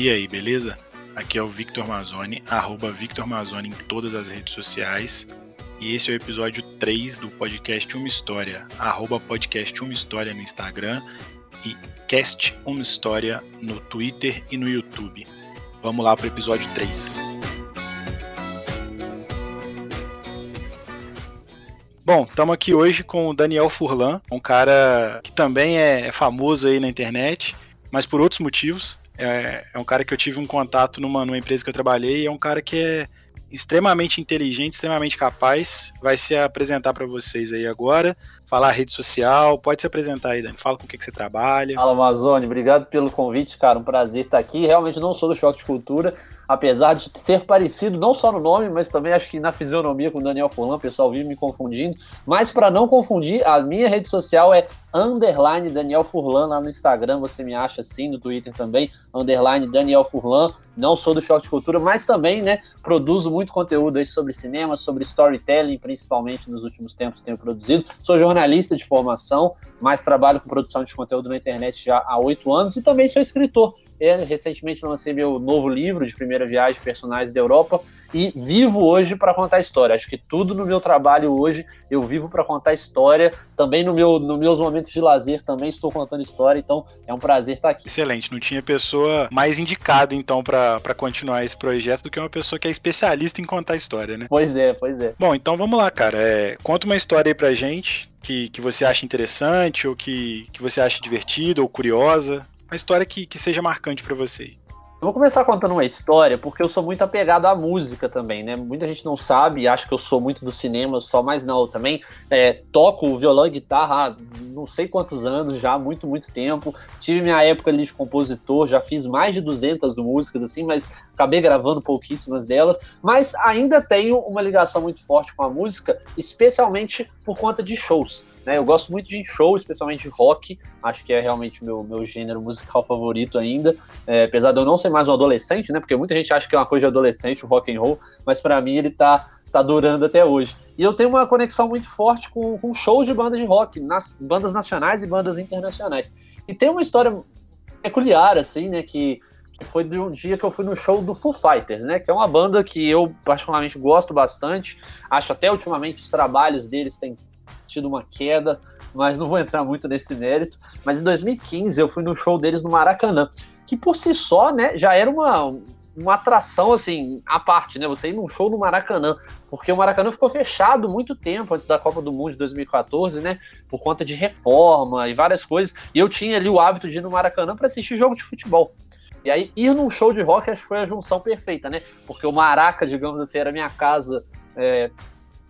E aí, beleza? Aqui é o Victor Mazzoni, arroba Victor Mazzoni em todas as redes sociais. E esse é o episódio 3 do podcast Uma História, arroba podcast Uma História no Instagram e cast Uma História no Twitter e no YouTube. Vamos lá para o episódio 3. Bom, estamos aqui hoje com o Daniel Furlan, um cara que também é famoso aí na internet, mas por outros motivos. É, é um cara que eu tive um contato numa, numa empresa que eu trabalhei é um cara que é extremamente inteligente, extremamente capaz. Vai se apresentar para vocês aí agora, falar rede social. Pode se apresentar aí, Dani. Fala com o que, que você trabalha. Fala, Amazônia. Obrigado pelo convite, cara. Um prazer estar aqui. Realmente não sou do Choque de Cultura, apesar de ser parecido não só no nome, mas também acho que na fisionomia com o Daniel Fulan, o pessoal vive me confundindo. Mas para não confundir, a minha rede social é underline Daniel Furlan lá no Instagram, você me acha assim, no Twitter também, underline Daniel Furlan. Não sou do Choque de Cultura, mas também, né, produzo muito conteúdo aí sobre cinema, sobre storytelling, principalmente nos últimos tempos tenho produzido. Sou jornalista de formação, mas trabalho com produção de conteúdo na internet já há oito anos e também sou escritor. Eu, recentemente lancei meu novo livro de primeira viagem, Personagens da Europa, e vivo hoje para contar história. Acho que tudo no meu trabalho hoje eu vivo para contar história. Também no meu, nos meus momentos de lazer também estou contando história, então é um prazer estar aqui. Excelente, não tinha pessoa mais indicada então para continuar esse projeto do que uma pessoa que é especialista em contar história, né? Pois é, pois é. Bom, então vamos lá, cara. É, conta uma história aí pra gente que, que você acha interessante ou que, que você acha divertida ou curiosa uma história que, que seja marcante para você. Eu vou começar contando uma história, porque eu sou muito apegado à música também, né? Muita gente não sabe, acha que eu sou muito do cinema só, mas não, eu também é, toco violão e guitarra há não sei quantos anos já, muito, muito tempo. Tive minha época ali de compositor, já fiz mais de 200 músicas, assim, mas acabei gravando pouquíssimas delas. Mas ainda tenho uma ligação muito forte com a música, especialmente por conta de shows. Né? Eu gosto muito de show, especialmente de rock. Acho que é realmente meu, meu gênero musical favorito ainda. É, apesar de eu não ser mais um adolescente, né? Porque muita gente acha que é uma coisa de adolescente o rock and roll, mas para mim ele tá, tá durando até hoje. E eu tenho uma conexão muito forte com, com shows de bandas de rock, nas, bandas nacionais e bandas internacionais. E tem uma história peculiar, assim, né? Que, que foi de um dia que eu fui no show do Foo Fighters, né? Que é uma banda que eu particularmente gosto bastante. Acho até ultimamente os trabalhos deles têm tido uma queda, mas não vou entrar muito nesse mérito. Mas em 2015 eu fui no show deles no Maracanã, que por si só, né, já era uma, uma atração assim, à parte, né? Você ir num show no Maracanã, porque o Maracanã ficou fechado muito tempo antes da Copa do Mundo de 2014, né? Por conta de reforma e várias coisas. E eu tinha ali o hábito de ir no Maracanã para assistir jogo de futebol. E aí, ir num show de rock acho que foi a junção perfeita, né? Porque o Maraca, digamos assim, era minha casa é,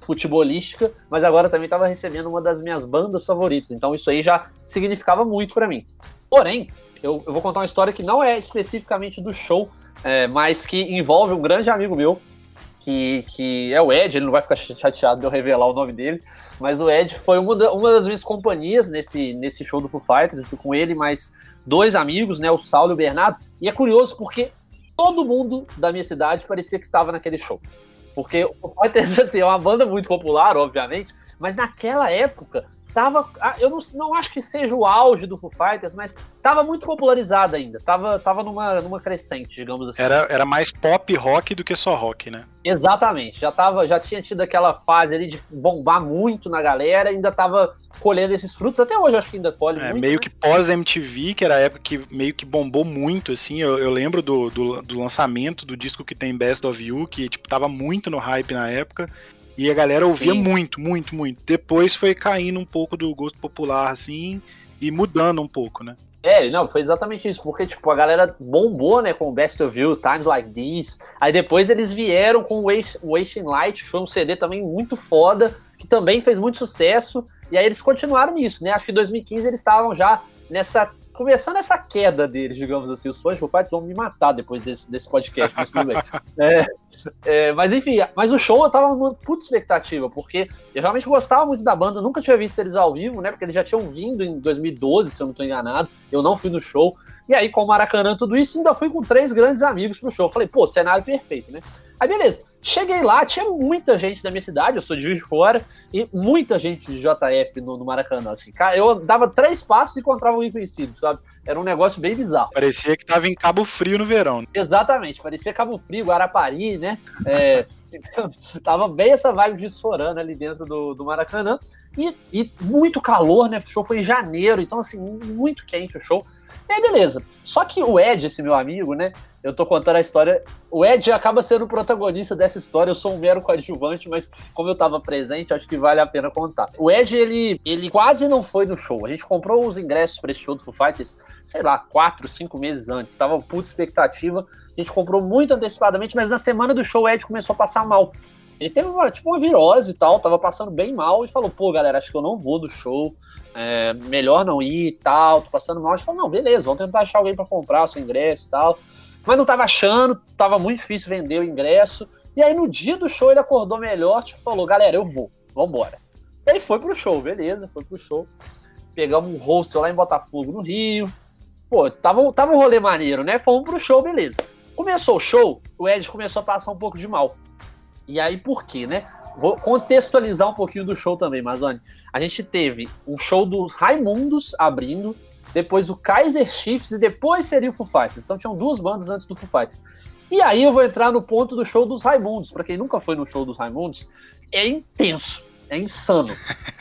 futebolística, mas agora também estava recebendo uma das minhas bandas favoritas. Então isso aí já significava muito para mim. Porém, eu, eu, vou contar uma história que não é especificamente do show, é, mas que envolve um grande amigo meu, que, que é o Ed, ele não vai ficar chateado de eu revelar o nome dele, mas o Ed foi uma, da, uma das minhas companhias nesse, nesse show do Foo Fighters, eu fui com ele mais dois amigos, né, o Saulo e o Bernardo, e é curioso porque todo mundo da minha cidade parecia que estava naquele show. Porque o Pointers assim, é uma banda muito popular, obviamente, mas naquela época tava. Ah, eu não, não acho que seja o auge do Foo Fighters, mas tava muito popularizada ainda. Tava, tava numa, numa crescente, digamos assim. Era, era mais pop rock do que só rock, né? Exatamente. Já, tava, já tinha tido aquela fase ali de bombar muito na galera, ainda tava colhendo esses frutos. Até hoje acho que ainda colhe é, muito. Meio né? que pós-MTV, que era a época que meio que bombou muito, assim. Eu, eu lembro do, do, do, lançamento do disco que tem Best of You, que tipo, tava muito no hype na época. E a galera ouvia Sim. muito, muito, muito. Depois foi caindo um pouco do gosto popular, assim, e mudando um pouco, né? É, não, foi exatamente isso, porque, tipo, a galera bombou, né, com o Best of You, Times Like This, aí depois eles vieram com o Wasting Light, que foi um CD também muito foda, que também fez muito sucesso, e aí eles continuaram nisso, né, acho que em 2015 eles estavam já nessa começando essa queda deles, digamos assim. Os fãs de Foo Fighters vão me matar depois desse, desse podcast, mas tudo bem. É, é, mas enfim, mas o show eu tava numa puta expectativa, porque eu realmente gostava muito da banda, nunca tinha visto eles ao vivo, né? Porque eles já tinham vindo em 2012, se eu não tô enganado. Eu não fui no show. E aí, com o Maracanã, tudo isso, ainda fui com três grandes amigos pro show. Falei, pô, cenário perfeito, né? Aí, beleza. Cheguei lá, tinha muita gente da minha cidade, eu sou de Juiz de Fora, e muita gente de JF no, no Maracanã. Assim, eu dava três passos e encontrava um conhecido, sabe? Era um negócio bem bizarro. Parecia que tava em Cabo Frio no verão. Exatamente, parecia Cabo Frio, Guarapari, né? É, tava bem essa vibe desforando ali dentro do, do Maracanã. E, e muito calor, né? O show foi em janeiro, então assim, muito quente o show. E aí, beleza. Só que o Ed, esse meu amigo, né? Eu tô contando a história. O Ed acaba sendo o protagonista dessa história. Eu sou um mero coadjuvante, mas como eu tava presente, acho que vale a pena contar. O Ed, ele, ele quase não foi no show. A gente comprou os ingressos para esse show do Foo Fighters, sei lá, quatro, cinco meses antes. Tava puta expectativa. A gente comprou muito antecipadamente, mas na semana do show o Ed começou a passar mal. Ele teve uma, tipo uma virose e tal, tava passando bem mal e falou: pô, galera, acho que eu não vou do show é, melhor não ir e tal, tô passando mal. A gente falou, não, beleza, vamos tentar achar alguém para comprar o seu ingresso e tal. Mas não tava achando, tava muito difícil vender o ingresso. E aí no dia do show ele acordou melhor, tipo, falou, galera, eu vou, vambora. E aí foi pro show, beleza, foi pro show. Pegamos um hostel lá em Botafogo, no Rio. Pô, tava, tava um rolê maneiro, né? Fomos pro show, beleza. Começou o show, o Ed começou a passar um pouco de mal. E aí por quê, né? Vou contextualizar um pouquinho do show também, Mazoni. A gente teve um show dos Raimundos abrindo, depois o Kaiser Chiefs e depois seria o Foo Fighters. Então tinham duas bandas antes do Foo Fighters. E aí eu vou entrar no ponto do show dos Raimundos. Para quem nunca foi no show dos Raimundos, é intenso, é insano.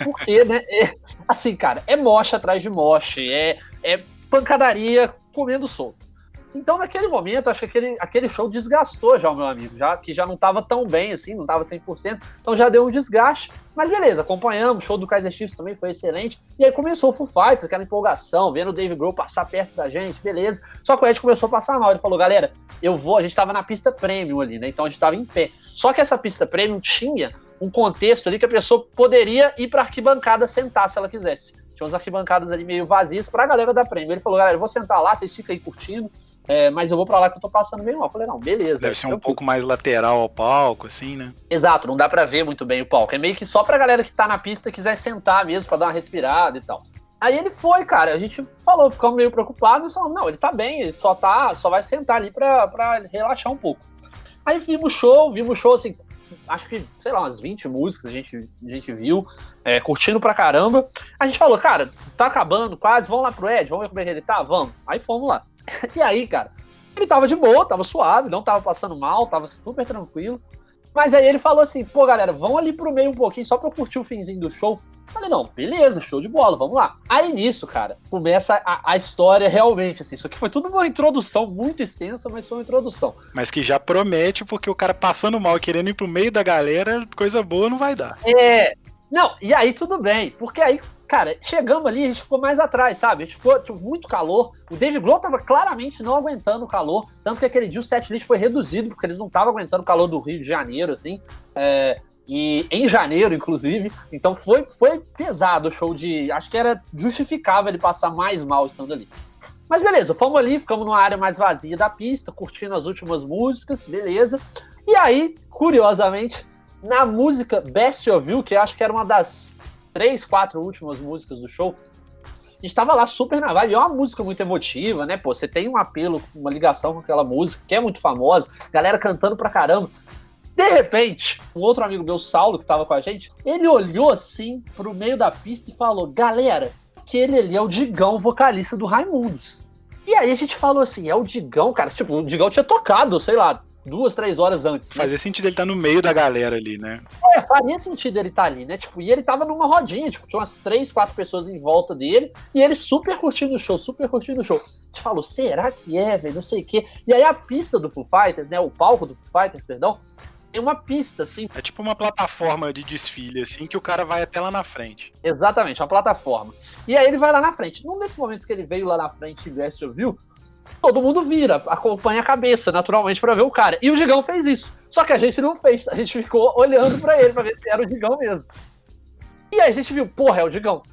Porque, né? É, assim, cara, é mocha atrás de moche, é, é pancadaria comendo solto. Então, naquele momento, acho que aquele, aquele show desgastou já o meu amigo, já que já não estava tão bem assim, não estava 100%, então já deu um desgaste. Mas beleza, acompanhamos, o show do Kaiser Chiefs também foi excelente. E aí começou o Foo Fighters, aquela empolgação, vendo o Dave Grohl passar perto da gente, beleza. Só que o Ed começou a passar mal, ele falou: "Galera, eu vou, a gente estava na pista premium ali, né? Então a gente estava em pé. Só que essa pista premium tinha um contexto ali que a pessoa poderia ir para arquibancada sentar se ela quisesse. Tinha umas arquibancadas ali meio vazias para a galera da premium. Ele falou: "Galera, eu vou sentar lá, vocês ficam aí curtindo". É, mas eu vou para lá que eu tô passando meio mal. Eu falei, não, beleza. Deve ser um pouco mais lateral ao palco, assim, né? Exato, não dá para ver muito bem o palco. É meio que só pra galera que tá na pista quiser sentar mesmo para dar uma respirada e tal. Aí ele foi, cara, a gente falou, ficamos meio preocupados, falamos, não, ele tá bem, ele só tá, só vai sentar ali pra, pra relaxar um pouco. Aí vimos show, vimos show assim, acho que, sei lá, umas 20 músicas a gente, a gente viu, é, curtindo pra caramba. A gente falou, cara, tá acabando quase, vamos lá pro Ed, vamos ver como é que ele tá? Vamos. Aí fomos lá. E aí, cara, ele tava de boa, tava suave, não tava passando mal, tava super tranquilo. Mas aí ele falou assim: pô, galera, vão ali pro meio um pouquinho só pra eu curtir o finzinho do show. Falei, não, beleza, show de bola, vamos lá. Aí nisso, cara, começa a, a, história realmente, assim. Isso aqui foi tudo uma introdução muito extensa, mas foi uma introdução. Mas que já promete, porque o cara passando mal e querendo ir pro meio da galera, coisa boa não vai dar. É. Não, e aí tudo bem, porque aí cara, chegamos ali, a gente ficou mais atrás, sabe? A gente ficou, tipo, muito calor. O Dave Grohl tava claramente não aguentando o calor. Tanto que aquele dia o setlist foi reduzido, porque eles não estavam aguentando o calor do Rio de Janeiro, assim. É, e em janeiro, inclusive. Então foi, foi pesado o show de. Acho que era justificável ele passar mais mal estando ali. Mas beleza, fomos ali, ficamos numa área mais vazia da pista, curtindo as últimas músicas, beleza. E aí, curiosamente, na música Best of You, que acho que era uma das três, quatro últimas músicas do show, a gente tava lá super na vibe. É uma música muito emotiva, né? Pô, você tem um apelo, uma ligação com aquela música que é muito famosa, galera cantando pra caramba. De repente, um outro amigo meu, Saulo, que tava com a gente, ele olhou assim pro meio da pista e falou: Galera, aquele ali é o Digão, vocalista do Raimundos. E aí a gente falou assim: É o Digão, cara. Tipo, o Digão tinha tocado, sei lá, duas, três horas antes. Né? Fazia sentido ele estar tá no meio da galera ali, né? É, faria sentido ele estar tá ali, né? Tipo, e ele tava numa rodinha, tipo, tinha umas três, quatro pessoas em volta dele, e ele super curtindo o show, super curtindo o show. A gente falou, será que é, velho? Não sei o quê. E aí a pista do Foo Fighters, né? O palco do Foo Fighters, perdão, tem uma pista, assim. É tipo uma plataforma de desfile, assim, que o cara vai até lá na frente. Exatamente, uma plataforma. E aí ele vai lá na frente. Num desses momentos que ele veio lá na frente e viu, todo mundo vira, acompanha a cabeça, naturalmente, para ver o cara. E o Digão fez isso. Só que a gente não fez, a gente ficou olhando para ele para ver se era o Digão mesmo. E aí a gente viu, porra, é o Digão.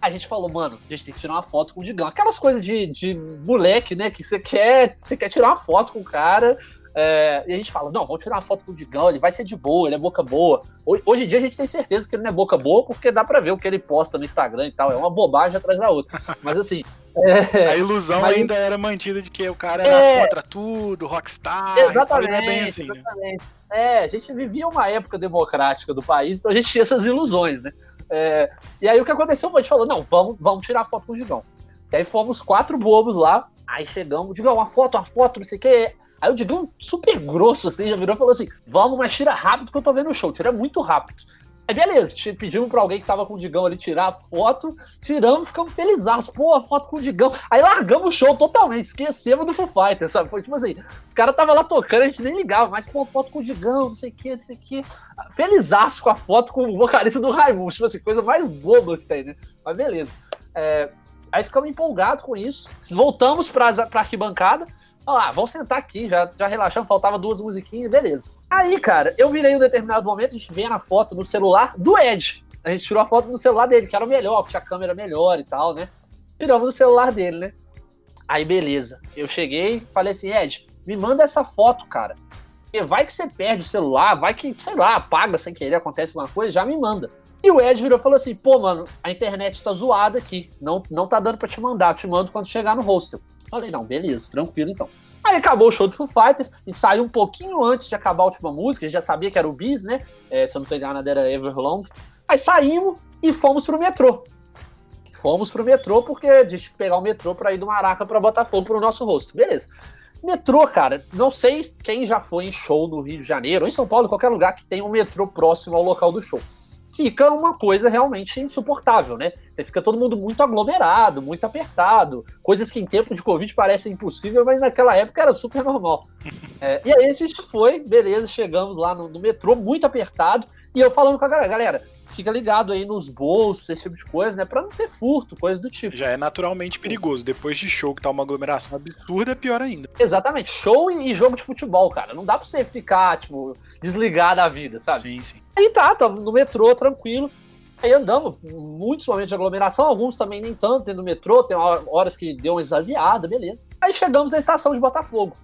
A gente falou, mano, a gente tem que tirar uma foto com o Digão. Aquelas coisas de, de moleque, né? Que você quer, você quer tirar uma foto com o cara. É, e a gente fala, não, vamos tirar uma foto com o Digão, ele vai ser de boa, ele é boca boa. Hoje em dia a gente tem certeza que ele não é boca boa, porque dá pra ver o que ele posta no Instagram e tal. É uma bobagem atrás da outra. Mas assim, é, a ilusão mas... ainda era mantida de que o cara era é... contra tudo, rockstar. Exatamente. É bem assim, né? exatamente. Né? É, a gente vivia uma época democrática do país, então a gente tinha essas ilusões, né? É, e aí o que aconteceu foi, a gente falou, não, vamos, vamos tirar foto com o Gigão. Que aí fomos quatro bobos lá, aí chegamos, Digão, uma foto, uma foto, não sei o que. Aí o Digão, super grosso, assim, já virou e falou assim: vamos, mas tira rápido que eu tô vendo o show, tira muito rápido. Aí beleza, pedimos pra alguém que tava com o Digão ali tirar a foto, tiramos, ficamos felizes. Pô, a foto com o Digão. Aí largamos o show totalmente, esquecemos do Foo Fighters, sabe? Foi tipo assim, os caras estavam lá tocando, a gente nem ligava, mas pô, foto com o Digão, não sei o que, não sei o que. Felizaço com a foto com o vocalista do Raimundo, tipo assim, coisa mais boba que tem, né? Mas beleza. É, aí ficamos empolgados com isso, voltamos pra, pra arquibancada, Olha lá, vamos sentar aqui, já, já relaxamos, faltava duas musiquinhas, beleza. Aí, cara, eu virei um determinado momento, a gente vê na foto no celular do Ed. A gente tirou a foto no celular dele, que era o melhor, que tinha a câmera melhor e tal, né? Tiramos no celular dele, né? Aí, beleza. Eu cheguei, falei assim, Ed, me manda essa foto, cara. Porque vai que você perde o celular, vai que, sei lá, apaga sem querer, acontece alguma coisa, já me manda. E o Ed virou e falou assim: pô, mano, a internet tá zoada aqui. Não, não tá dando pra te mandar. Te mando quando chegar no hostel. Falei, não, beleza, tranquilo então. Aí acabou o show do Foo Fighters, a gente saiu um pouquinho antes de acabar a última música, a gente já sabia que era o Bis, né? É, se eu não tô enganado, era Everlong. Aí saímos e fomos pro metrô. Fomos pro metrô porque a gente pegar o metrô pra ir do Maraca pra Botafogo pro nosso rosto. Beleza. Metrô, cara, não sei quem já foi em show no Rio de Janeiro, ou em São Paulo, qualquer lugar que tenha um metrô próximo ao local do show fica uma coisa realmente insuportável, né? Você fica todo mundo muito aglomerado, muito apertado, coisas que em tempo de Covid parecem impossível, mas naquela época era super normal. É, e aí a gente foi, beleza, chegamos lá no, no metrô, muito apertado, e eu falando com a galera, galera, fica ligado aí nos bolsos, esse tipo de coisa, né? Pra não ter furto, coisa do tipo. Já é naturalmente perigoso. Depois de show que tá uma aglomeração absurda, é pior ainda. Exatamente. Show e, jogo de futebol, cara. Não dá pra você ficar, tipo, desligado da vida, sabe? Sim, sim. Aí tá, tá no metrô, tranquilo. Aí andamos, muitos momentos de aglomeração, alguns também nem tanto, dentro do metrô, tem horas que deu uma esvaziada, beleza. Aí chegamos na estação de Botafogo.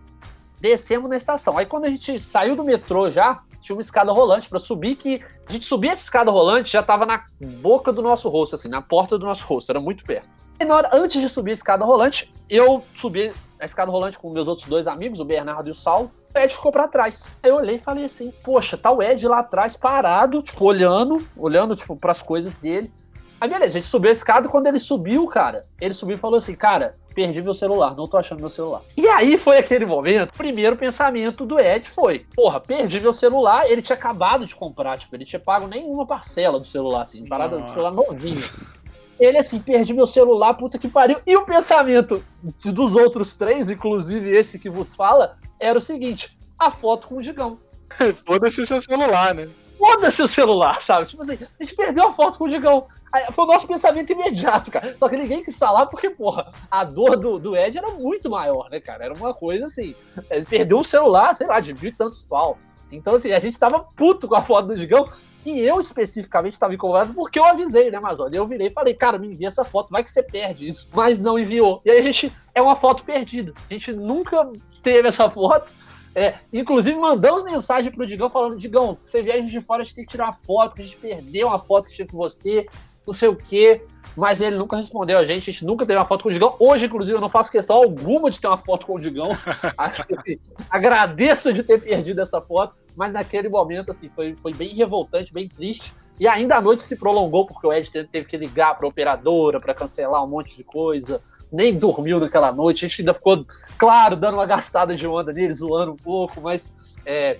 Descemos na estação. Aí quando a gente saiu do metrô já, tinha uma escada rolante para subir que a gente subia essa escada rolante já tava na boca do nosso rosto, assim, na porta do nosso rosto, era muito perto. E na hora, antes de subir a escada rolante, eu subi a escada rolante com meus outros dois amigos, o Bernardo e o Saulo. O Ed ficou para trás. Aí eu olhei e falei assim: Poxa, tá o Ed lá atrás parado, tipo, olhando, olhando, tipo, pras coisas dele. Aí beleza, a gente subiu a escada. Quando ele subiu, cara, ele subiu e falou assim: Cara, perdi meu celular, não tô achando meu celular. E aí foi aquele momento, o primeiro pensamento do Ed foi, porra, perdi meu celular, ele tinha acabado de comprar, tipo, ele tinha pago nenhuma parcela do celular, assim, parada do celular novinho. Ele assim, perdi meu celular, puta que pariu. E o pensamento dos outros três, inclusive esse que vos fala, era o seguinte: a foto com o Digão. Foda-se o seu celular, né? Foda-se o celular, sabe? Tipo assim, a gente perdeu a foto com o Digão. Foi o nosso pensamento imediato, cara. Só que ninguém quis falar porque, porra, a dor do, do Ed era muito maior, né, cara? Era uma coisa assim. Ele perdeu um celular, sei lá, de mil e tantos pau. Então, assim, a gente tava puto com a foto do Digão. E eu especificamente estava incomodado porque eu avisei, né, Amazônia? Eu virei e falei, cara, me envia essa foto, vai que você perde isso. Mas não enviou. E aí a gente. É uma foto perdida. A gente nunca teve essa foto. É, inclusive, mandamos mensagem pro Digão falando: Digão, você vier a gente de fora, a gente tem que tirar uma foto, que a gente perdeu uma foto que tinha com você não sei o quê. Mas ele nunca respondeu a gente, a gente nunca teve uma foto com o Digão. Hoje, inclusive, eu não faço questão alguma de ter uma foto com o Digão. Acho que assim, agradeço de ter perdido essa foto, mas naquele momento assim, foi, foi bem revoltante, bem triste. E ainda a noite se prolongou, porque o Ed teve que ligar para a operadora para cancelar um monte de coisa. Nem dormiu naquela noite. A gente ainda ficou, claro, dando uma gastada de onda nele, zoando um pouco, mas. É...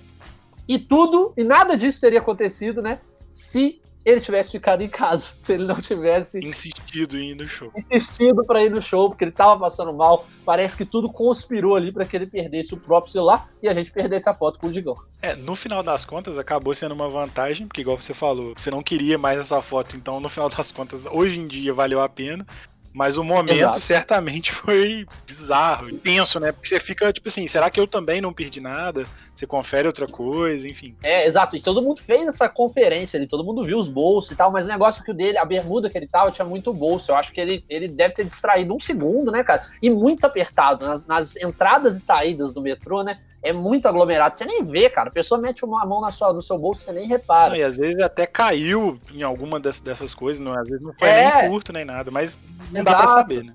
E tudo, e nada disso teria acontecido, né? Se ele tivesse ficado em casa, se ele não tivesse insistido em ir no show. Insistido para ir no show, porque ele tava passando mal. Parece que tudo conspirou ali para que ele perdesse o próprio celular e a gente perdesse a foto com o Digão. É, no final das contas acabou sendo uma vantagem, porque igual você falou, você não queria mais essa foto, então no final das contas, hoje em dia valeu a pena. Mas o momento Exato. certamente foi bizarro, tenso, né? Porque você fica tipo assim, será que eu também não perdi nada? Você confere outra coisa, enfim. É, exato. E todo mundo fez essa conferência ali, todo mundo viu os bolsos e tal, mas o negócio que o dele, a bermuda que ele tava, tinha muito bolso. Eu acho que ele, ele deve ter distraído um segundo, né, cara? E muito apertado nas, nas entradas e saídas do metrô, né? É muito aglomerado. Você nem vê, cara. A pessoa mete uma mão na sua, no seu bolso, você nem repara. Não, e às vezes até caiu em alguma dessas, dessas coisas, não, às vezes não foi é. nem furto nem nada, mas não Exato. dá pra saber, né?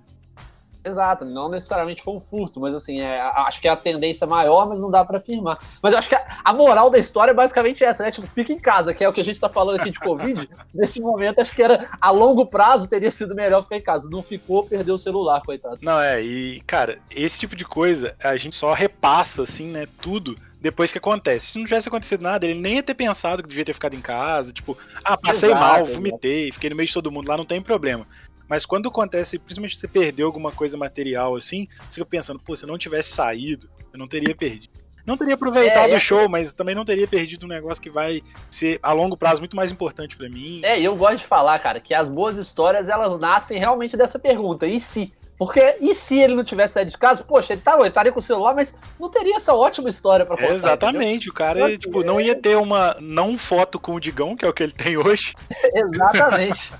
Exato, não necessariamente foi um furto, mas assim, é, acho que é a tendência maior, mas não dá para afirmar. Mas eu acho que a, a, moral da história é basicamente essa, né? Tipo, fica em casa, que é o que a gente tá falando aqui de Covid. Nesse momento, acho que era a longo prazo teria sido melhor ficar em casa. Não ficou, perdeu o celular, coitado. Não, é, e, cara, esse tipo de coisa a gente só repassa, assim, né? Tudo depois que acontece. Se não tivesse acontecido nada, ele nem ia ter pensado que devia ter ficado em casa, tipo, ah, passei Exato, mal, vomitei, fiquei no meio de todo mundo lá, não tem problema. Mas quando acontece, principalmente você perdeu alguma coisa material assim, você fica pensando, pô, se eu não tivesse saído, eu não teria perdido. Não teria aproveitado é, o show, mas também não teria perdido um negócio que vai ser a longo prazo muito mais importante para mim. É, eu gosto de falar, cara, que as boas histórias elas nascem realmente dessa pergunta. E se? Porque e se ele não tivesse saído de casa? Poxa, ele, tá, ele estaria com o celular, mas não teria essa ótima história para contar. exatamente, entendeu? o cara tipo, não ia ter uma não foto com o Digão, que é o que ele tem hoje. exatamente.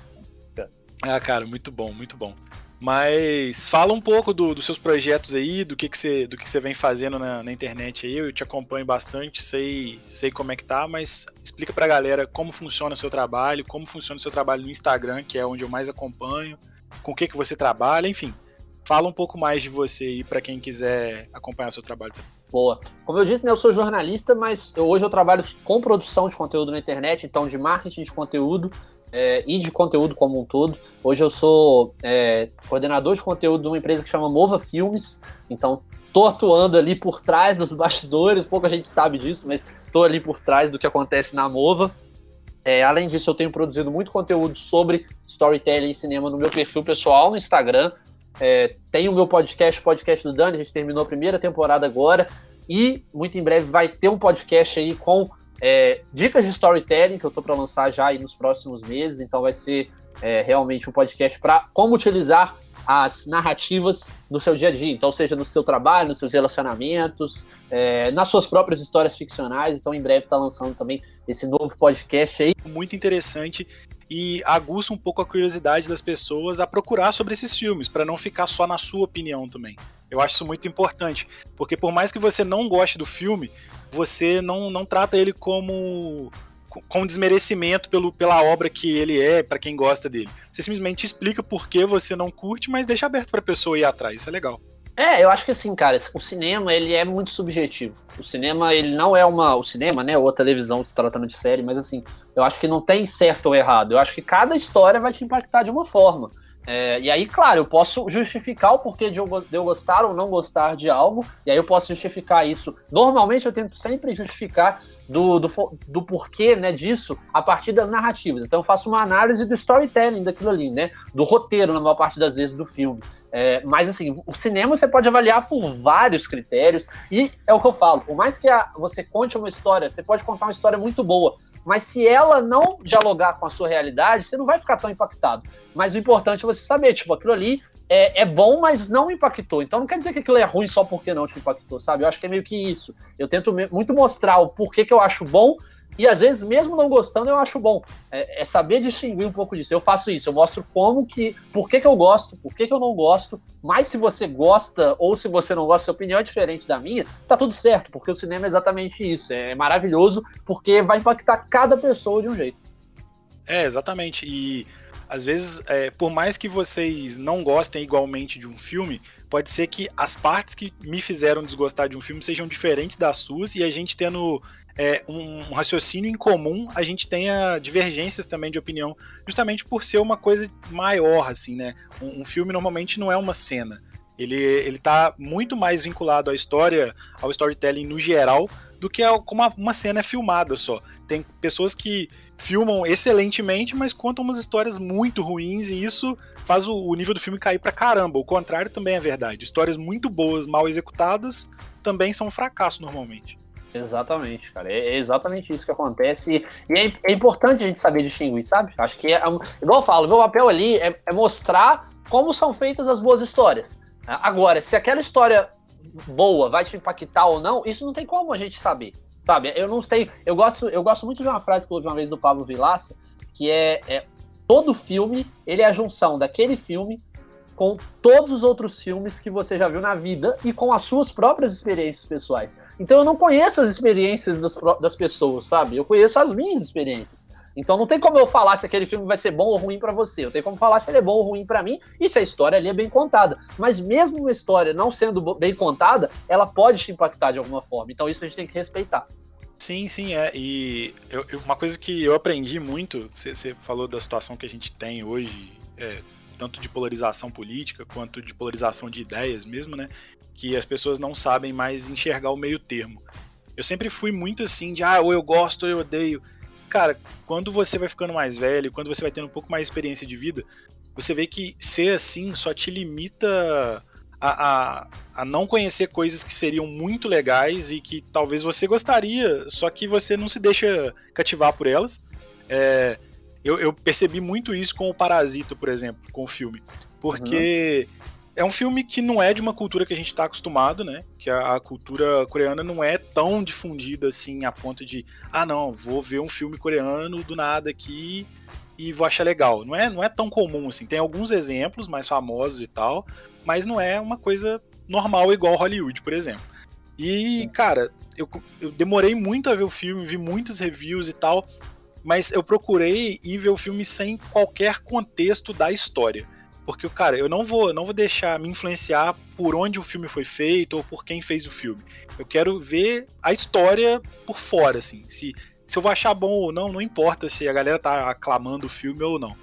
Ah, cara, muito bom, muito bom. Mas fala um pouco do, dos seus projetos aí, do que, que, você, do que você vem fazendo na, na, internet aí. Eu te acompanho bastante, sei, sei como é que tá, mas explica pra galera como funciona o seu trabalho, como funciona o seu trabalho no Instagram, que é onde eu mais acompanho, com o que, que você trabalha, enfim. Fala um pouco mais de você aí para quem quiser acompanhar o seu trabalho também. Boa. Como eu disse, né, eu sou jornalista, mas eu, hoje eu trabalho com produção de conteúdo na internet, então de marketing de conteúdo é, e de conteúdo como um todo. Hoje eu sou é, coordenador de conteúdo de uma empresa que chama Mova Filmes, então tô atuando ali por trás dos bastidores, pouca gente sabe disso, mas tô ali por trás do que acontece na Mova. É, além disso, eu tenho produzido muito conteúdo sobre storytelling e cinema no meu perfil pessoal no Instagram. É, tem o meu podcast, o podcast do Dani, a gente terminou a primeira temporada agora. E muito em breve vai ter um podcast aí com é, dicas de storytelling que eu estou para lançar já aí nos próximos meses, então vai ser é, realmente um podcast para como utilizar as narrativas no seu dia a dia, então seja no seu trabalho, nos seus relacionamentos, é, nas suas próprias histórias ficcionais, então em breve está lançando também esse novo podcast aí. Muito interessante e aguça um pouco a curiosidade das pessoas a procurar sobre esses filmes, para não ficar só na sua opinião também. Eu acho isso muito importante, porque por mais que você não goste do filme, você não, não trata ele como com desmerecimento pelo, pela obra que ele é, para quem gosta dele. Você simplesmente explica por que você não curte, mas deixa aberto para a pessoa ir atrás. Isso é legal. É, eu acho que assim, cara, o cinema ele é muito subjetivo. O cinema ele não é uma, o cinema, né, ou a televisão se tratando de série, mas assim, eu acho que não tem certo ou errado. Eu acho que cada história vai te impactar de uma forma. É, e aí, claro, eu posso justificar o porquê de eu, de eu, gostar ou não gostar de algo, e aí eu posso justificar isso. Normalmente eu tento sempre justificar do, do, do porquê né, disso a partir das narrativas. Então eu faço uma análise do storytelling daquilo ali, né? Do roteiro, na maior parte das vezes, do filme. É, mas assim, o cinema você pode avaliar por vários critérios, e é o que eu falo, por mais que a, você conte uma história, você pode contar uma história muito boa, mas se ela não dialogar com a sua realidade, você não vai ficar tão impactado. Mas o importante é você saber, tipo, aquilo ali é, é, bom, mas não impactou. Então não quer dizer que aquilo é ruim só porque não te impactou, sabe? Eu acho que é meio que isso. Eu tento muito mostrar o porquê que eu acho bom e às vezes, mesmo não gostando, eu acho bom. É, é, saber distinguir um pouco disso. Eu faço isso, eu mostro como que. Por que, que eu gosto, por que, que eu não gosto. Mas se você gosta ou se você não gosta, sua opinião é diferente da minha, tá tudo certo, porque o cinema é exatamente isso. É maravilhoso, porque vai impactar cada pessoa de um jeito. É, exatamente. E às vezes, é, por mais que vocês não gostem igualmente de um filme, pode ser que as partes que me fizeram desgostar de um filme sejam diferentes das suas e a gente tendo é, um, raciocínio em comum, a gente tenha divergências também de opinião, justamente por ser uma coisa maior, assim, né? Um, um filme normalmente não é uma cena. Ele, ele tá muito mais vinculado à história, ao storytelling no geral, do que como uma cena é filmada só. Tem pessoas que filmam excelentemente, mas contam umas histórias muito ruins e isso faz o, o nível do filme cair pra caramba. O contrário também é verdade. Histórias muito boas, mal executadas, também são um fracasso normalmente. Exatamente, cara. É, é exatamente isso que acontece. E é, é, importante a gente saber distinguir, sabe? Acho que, é, igual eu falo, meu papel ali é, é mostrar como são feitas as boas histórias. Agora, se aquela história boa vai te impactar ou não, isso não tem como a gente saber, sabe? Eu não tenho. Eu gosto, eu gosto muito de uma frase que eu ouvi uma vez do Pablo Vilaça, que é, é todo filme ele é a junção daquele filme com todos os outros filmes que você já viu na vida e com as suas próprias experiências pessoais. Então eu não conheço as experiências das, das pessoas, sabe? Eu conheço as minhas experiências. Então não tem como eu falar se aquele filme vai ser bom ou ruim para você. Eu tenho como falar se ele é bom ou ruim para mim e se a história ali é bem contada. Mas mesmo uma história não sendo bem contada, ela pode te impactar de alguma forma. Então isso a gente tem que respeitar. Sim, sim, é. E eu, eu, uma coisa que eu aprendi muito, você falou da situação que a gente tem hoje, é, tanto de polarização política quanto de polarização de ideias mesmo, né? Que as pessoas não sabem mais enxergar o meio termo. Eu sempre fui muito assim de, ah, ou eu gosto ou eu odeio. Cara, quando você vai ficando mais velho, quando você vai tendo um pouco mais experiência de vida, você vê que ser assim só te limita a, a, a, não conhecer coisas que seriam muito legais e que talvez você gostaria, só que você não se deixa cativar por elas. É, eu, eu, percebi muito isso com o Parasita, por exemplo, com o filme. Porque uhum. é um filme que não é de uma cultura que a gente está acostumado, né? Que a, a, cultura coreana não é tão difundida assim a ponto de, ah, não, vou ver um filme coreano do nada aqui e vou achar legal. Não é, não é tão comum assim. Tem alguns exemplos mais famosos e tal, mas não é uma coisa normal igual Hollywood, por exemplo. E, cara, eu, eu demorei muito a ver o filme, vi muitos reviews e tal, mas eu procurei ir ver o filme sem qualquer contexto da história. Porque, cara, eu não vou, não vou deixar me influenciar por onde o filme foi feito ou por quem fez o filme. Eu quero ver a história por fora, assim. Se, se eu vou achar bom ou não, não importa se a galera tá aclamando o filme ou não.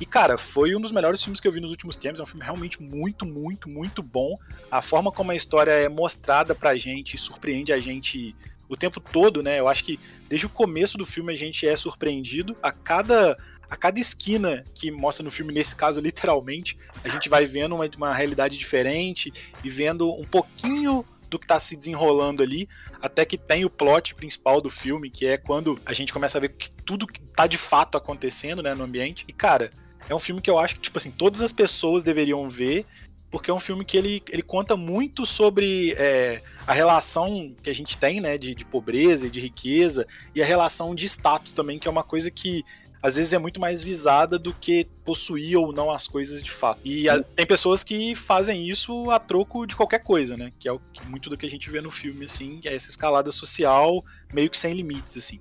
E, cara, foi um dos melhores filmes que eu vi nos últimos tempos. É um filme realmente muito, muito, muito bom. A forma como a história é mostrada pra gente surpreende a gente o tempo todo, né? Eu acho que desde o começo do filme a gente é surpreendido. A cada, a cada esquina que mostra no filme, nesse caso, literalmente, a gente vai vendo uma, uma realidade diferente e vendo um pouquinho do que tá se desenrolando ali, até que tem o plot principal do filme, que é quando a gente começa a ver que tudo que tá de fato acontecendo, né, no ambiente. E, cara, é um filme que eu acho que, tipo assim, todas as pessoas deveriam ver, porque é um filme que ele, ele conta muito sobre é, a relação que a gente tem, né, de, de pobreza e de riqueza, e a relação de status também, que é uma coisa que às vezes é muito mais visada do que possuir ou não as coisas de fato. E a, tem pessoas que fazem isso a troco de qualquer coisa, né? Que é o, muito do que a gente vê no filme, assim, é essa escalada social meio que sem limites, assim.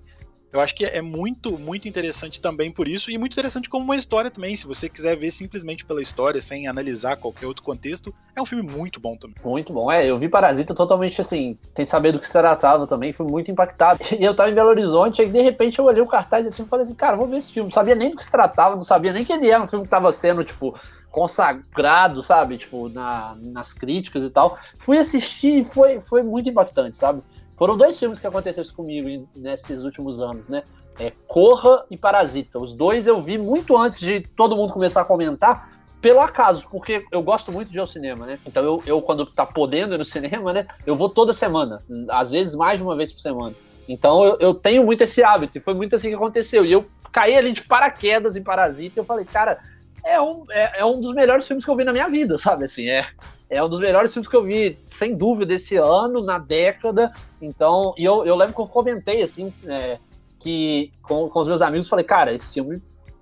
Eu acho que é muito, muito interessante também por isso, e muito interessante como uma história também. Se você quiser ver simplesmente pela história, sem analisar qualquer outro contexto, é um filme muito bom também. Muito bom, é. Eu vi Parasita totalmente assim, sem saber do que se tratava também, fui muito impactado. E eu tava em Belo Horizonte, e de repente eu olhei o cartaz assim e falei assim, cara, vou ver esse filme. Não sabia nem do que se tratava, não sabia nem que ele era um filme que tava sendo, tipo, consagrado, sabe? Tipo, na, nas críticas e tal. Fui assistir e foi, foi muito impactante, sabe? Foram dois filmes que aconteceram isso comigo nesses últimos anos, né? É Corra e Parasita. Os dois eu vi muito antes de todo mundo começar a comentar, pelo acaso, porque eu gosto muito de ir ao cinema, né? Então eu, eu quando tá podendo ir no cinema, né? Eu vou toda semana, às vezes mais de uma vez por semana. Então eu, eu tenho muito esse hábito, e foi muito assim que aconteceu. E eu caí ali de paraquedas em Parasita e eu falei, cara, é um, é, é um dos melhores filmes que eu vi na minha vida, sabe? Assim, é, é um dos melhores filmes que eu vi, sem dúvida, esse ano, na década. Então, e eu, eu lembro que eu comentei, assim, é, que com, com os meus amigos, falei, cara, esse filme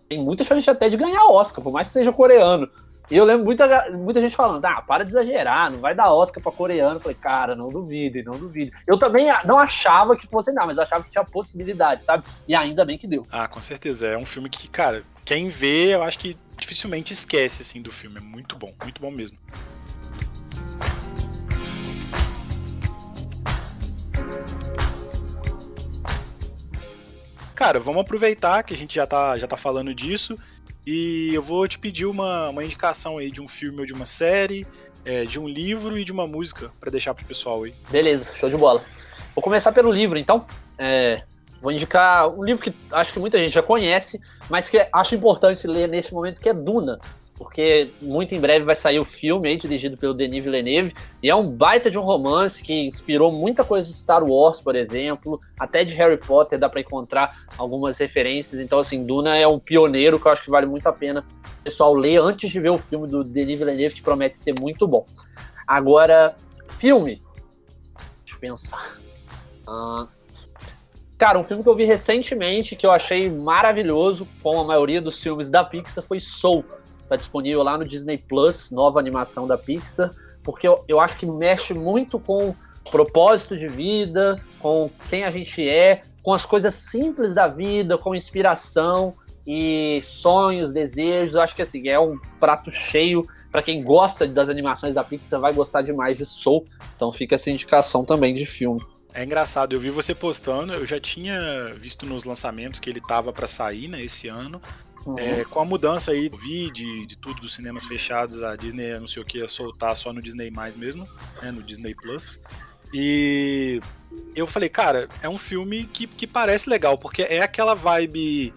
tem muita chance até de ganhar Oscar, por mais que seja coreano. E eu lembro muita, muita gente falando, ah, para de exagerar, não vai dar Oscar para coreano. Eu falei, cara, não duvide, não duvide. Eu também não achava que fosse dar, mas achava que tinha possibilidade, sabe? E ainda bem que deu. Ah, com certeza. É um filme que, cara, quem vê, eu acho que dificilmente esquece, assim, do filme. É muito bom, muito bom mesmo. Cara, vamos aproveitar que a gente já tá, já tá falando disso e eu vou te pedir uma, uma indicação aí de um filme ou de uma série, é, de um livro e de uma música para deixar pro pessoal aí. Beleza, show de bola. Vou começar pelo livro, então. É, vou indicar um livro que acho que muita gente já conhece, mas que acho importante ler nesse momento, que é Duna, porque muito em breve vai sair o filme aí, dirigido pelo Denis Villeneuve, e é um baita de um romance que inspirou muita coisa de Star Wars, por exemplo, até de Harry Potter dá para encontrar algumas referências, então assim, Duna é um pioneiro que eu acho que vale muito a pena o pessoal ler antes de ver o filme do Denis Villeneuve, que promete ser muito bom. Agora, filme, deixa eu pensar... Uh... Cara, um filme que eu vi recentemente, que eu achei maravilhoso, como a maioria dos filmes da Pixar, foi Soul Tá disponível lá no Disney Plus, nova animação da Pixar, porque eu, eu acho que mexe muito com propósito de vida, com quem a gente é, com as coisas simples da vida, com inspiração e sonhos, desejos. Eu acho que assim, é um prato cheio para quem gosta das animações da Pixar, vai gostar demais de Soul. Então fica essa indicação também de filme. É engraçado, eu vi você postando, eu já tinha visto nos lançamentos que ele tava para sair, né, esse ano. Uhum. É, com a mudança aí do vídeo, de tudo dos cinemas fechados, a Disney não sei o que ia soltar só no Disney mais mesmo, né, no Disney Plus. E eu falei, cara, é um filme que, que parece legal, porque é aquela vibe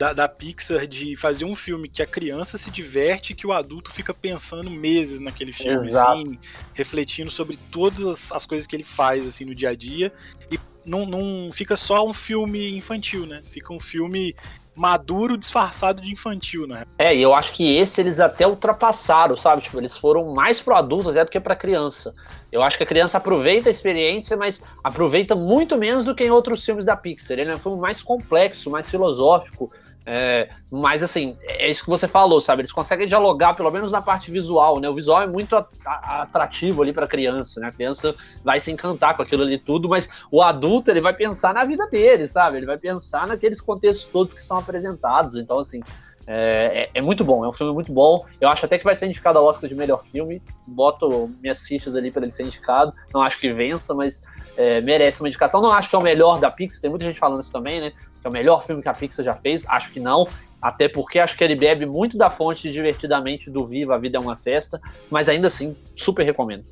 da, da, Pixar de fazer um filme que a criança se diverte que o adulto fica pensando meses naquele filme, Exato. assim, refletindo sobre todas as, as, coisas que ele faz assim no dia a dia e não, não fica só um filme infantil, né? Fica um filme maduro disfarçado de infantil, né? É, e eu acho que esse eles até ultrapassaram, sabe? Tipo, eles foram mais pro adulto até do que pra criança. Eu acho que a criança aproveita a experiência, mas aproveita muito menos do que em outros filmes da Pixar. Ele é um filme mais complexo, mais filosófico, é, mas assim, é isso que você falou, sabe? Eles conseguem dialogar, pelo menos na parte visual, né? O visual é muito atrativo ali para criança, né? A criança vai se encantar com aquilo ali tudo, mas o adulto ele vai pensar na vida dele, sabe? Ele vai pensar naqueles contextos todos que são apresentados. Então, assim, é, é, é, muito bom, é um filme muito bom. Eu acho até que vai ser indicado ao Oscar de melhor filme. Boto minhas fichas ali para ele ser indicado. Não acho que vença, mas é, merece uma indicação. Não acho que é o melhor da Pixar, tem muita gente falando isso também, né? que é o melhor filme que a Pixar já fez. Acho que não. Até porque acho que ele bebe muito da fonte Divertidamente do Viva a Vida é uma Festa, mas ainda assim, super recomendo.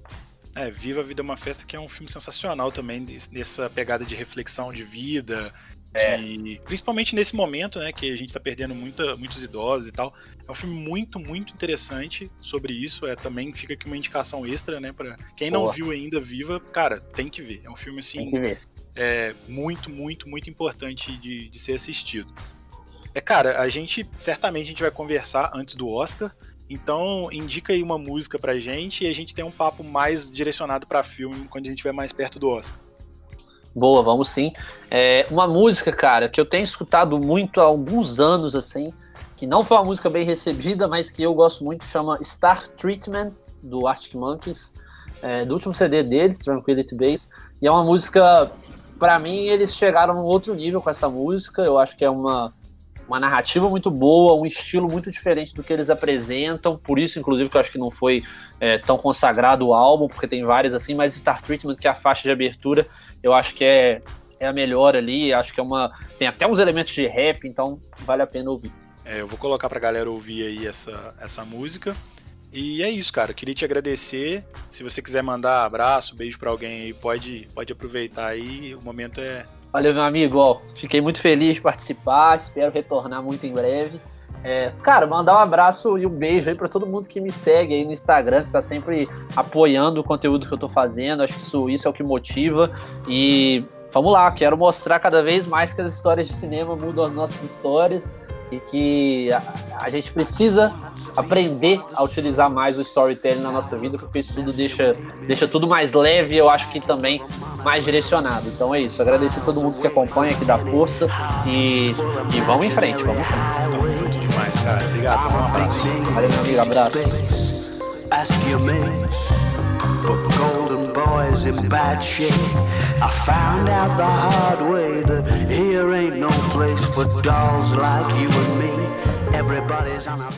É, Viva a Vida é uma Festa, que é um filme sensacional também, nessa pegada de reflexão de vida, é. de... principalmente nesse momento, né, que a gente tá perdendo muita, muitos idosos e tal. É um filme muito, muito interessante sobre isso. É também fica aqui uma indicação extra, né, para quem não Boa. viu ainda Viva, cara, tem que ver. É um filme assim. É muito, muito, muito importante de, de ser assistido. É, cara, a gente certamente a gente vai conversar antes do Oscar, então indica aí uma música pra gente e a gente tem um papo mais direcionado para filme quando a gente estiver mais perto do Oscar. Boa, vamos sim. É, uma música, cara, que eu tenho escutado muito há alguns anos, assim, que não foi uma música bem recebida, mas que eu gosto muito, chama Star Treatment, do Arctic Monkeys, é, do último CD deles, Tranquility Base, e é uma música para mim, eles chegaram num outro nível com essa música. Eu acho que é uma, uma narrativa muito boa, um estilo muito diferente do que eles apresentam. Por isso, inclusive, que eu acho que não foi é, tão consagrado o álbum, porque tem várias assim, mas Star Treatment, que é a faixa de abertura, eu acho que é, é a melhor ali. Acho que é uma. Tem até uns elementos de rap, então vale a pena ouvir. É, eu vou colocar pra galera ouvir aí essa, essa música. E é isso, cara. Eu queria te agradecer. Se você quiser mandar abraço, beijo para alguém aí, pode, pode aproveitar aí. O momento é. Valeu, meu amigo. Ó, fiquei muito feliz de participar. Espero retornar muito em breve. É, cara, mandar um abraço e um beijo aí para todo mundo que me segue aí no Instagram, que tá sempre apoiando o conteúdo que eu tô fazendo. Acho que isso, isso é o que motiva. E vamos lá, quero mostrar cada vez mais que as histórias de cinema mudam as nossas histórias e que a, a, gente precisa aprender a utilizar mais o storytelling na nossa vida, porque isso tudo deixa, deixa tudo mais leve e eu acho que também mais direcionado. Então é isso, agradecer a todo mundo que acompanha, que dá força e, e vamos em frente, vamos em frente. Tamo junto demais, cara. Obrigado, um abraço. Valeu, meu amigo, abraço. but golden boy's in bad shape. I found out the hard way that here ain't no place for dolls like you and me. Everybody's on a